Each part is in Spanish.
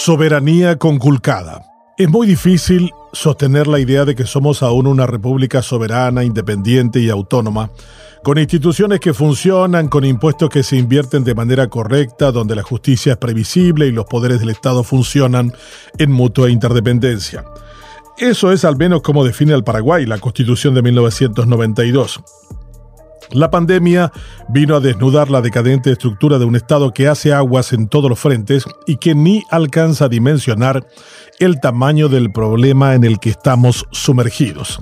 Soberanía conculcada. Es muy difícil sostener la idea de que somos aún una república soberana, independiente y autónoma, con instituciones que funcionan, con impuestos que se invierten de manera correcta, donde la justicia es previsible y los poderes del Estado funcionan en mutua interdependencia. Eso es al menos como define el Paraguay la Constitución de 1992. La pandemia vino a desnudar la decadente estructura de un Estado que hace aguas en todos los frentes y que ni alcanza a dimensionar el tamaño del problema en el que estamos sumergidos.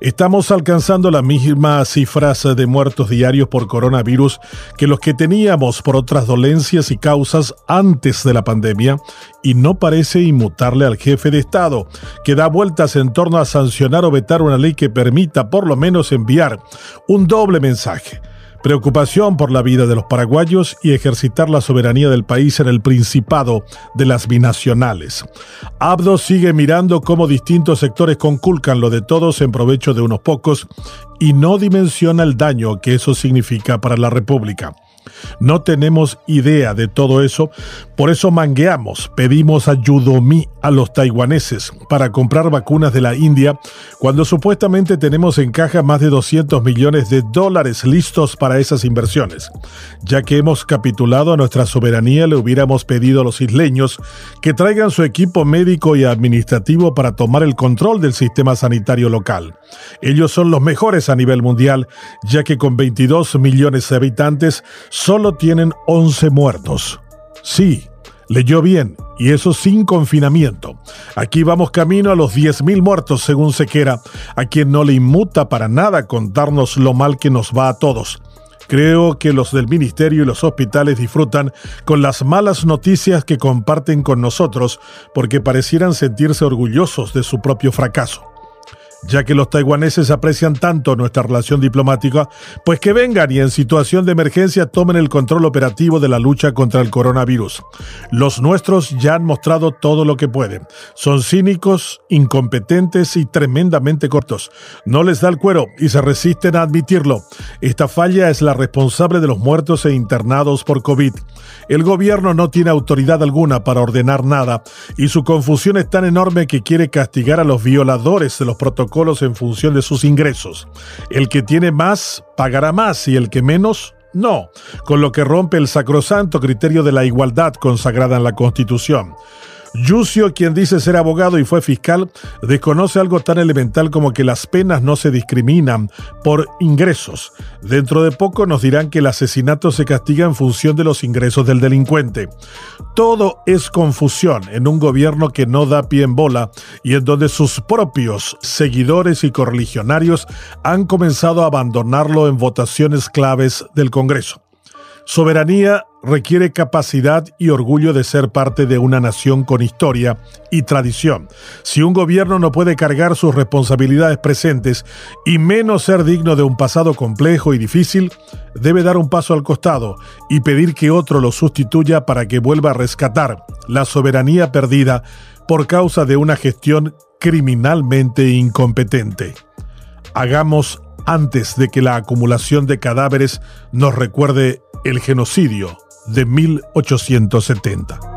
Estamos alcanzando las mismas cifras de muertos diarios por coronavirus que los que teníamos por otras dolencias y causas antes de la pandemia y no parece inmutarle al jefe de Estado, que da vueltas en torno a sancionar o vetar una ley que permita por lo menos enviar un doble mensaje preocupación por la vida de los paraguayos y ejercitar la soberanía del país en el principado de las binacionales. Abdo sigue mirando cómo distintos sectores conculcan lo de todos en provecho de unos pocos y no dimensiona el daño que eso significa para la República. No tenemos idea de todo eso, por eso mangueamos, pedimos ayudomí a los taiwaneses para comprar vacunas de la India, cuando supuestamente tenemos en caja más de 200 millones de dólares listos para esas inversiones. Ya que hemos capitulado a nuestra soberanía, le hubiéramos pedido a los isleños que traigan su equipo médico y administrativo para tomar el control del sistema sanitario local. Ellos son los mejores a nivel mundial, ya que con 22 millones de habitantes solo tienen 11 muertos. Sí, leyó bien, y eso sin confinamiento. Aquí vamos camino a los 10.000 muertos según Sequera, a quien no le inmuta para nada contarnos lo mal que nos va a todos. Creo que los del ministerio y los hospitales disfrutan con las malas noticias que comparten con nosotros porque parecieran sentirse orgullosos de su propio fracaso ya que los taiwaneses aprecian tanto nuestra relación diplomática, pues que vengan y en situación de emergencia tomen el control operativo de la lucha contra el coronavirus. Los nuestros ya han mostrado todo lo que pueden. Son cínicos, incompetentes y tremendamente cortos. No les da el cuero y se resisten a admitirlo. Esta falla es la responsable de los muertos e internados por COVID. El gobierno no tiene autoridad alguna para ordenar nada y su confusión es tan enorme que quiere castigar a los violadores de los protocolos en función de sus ingresos. El que tiene más pagará más y el que menos no, con lo que rompe el sacrosanto criterio de la igualdad consagrada en la Constitución. Yucio, quien dice ser abogado y fue fiscal, desconoce algo tan elemental como que las penas no se discriminan por ingresos. Dentro de poco nos dirán que el asesinato se castiga en función de los ingresos del delincuente. Todo es confusión en un gobierno que no da pie en bola y en donde sus propios seguidores y correligionarios han comenzado a abandonarlo en votaciones claves del Congreso. Soberanía requiere capacidad y orgullo de ser parte de una nación con historia y tradición. Si un gobierno no puede cargar sus responsabilidades presentes y menos ser digno de un pasado complejo y difícil, debe dar un paso al costado y pedir que otro lo sustituya para que vuelva a rescatar la soberanía perdida por causa de una gestión criminalmente incompetente. Hagamos antes de que la acumulación de cadáveres nos recuerde el genocidio de 1870.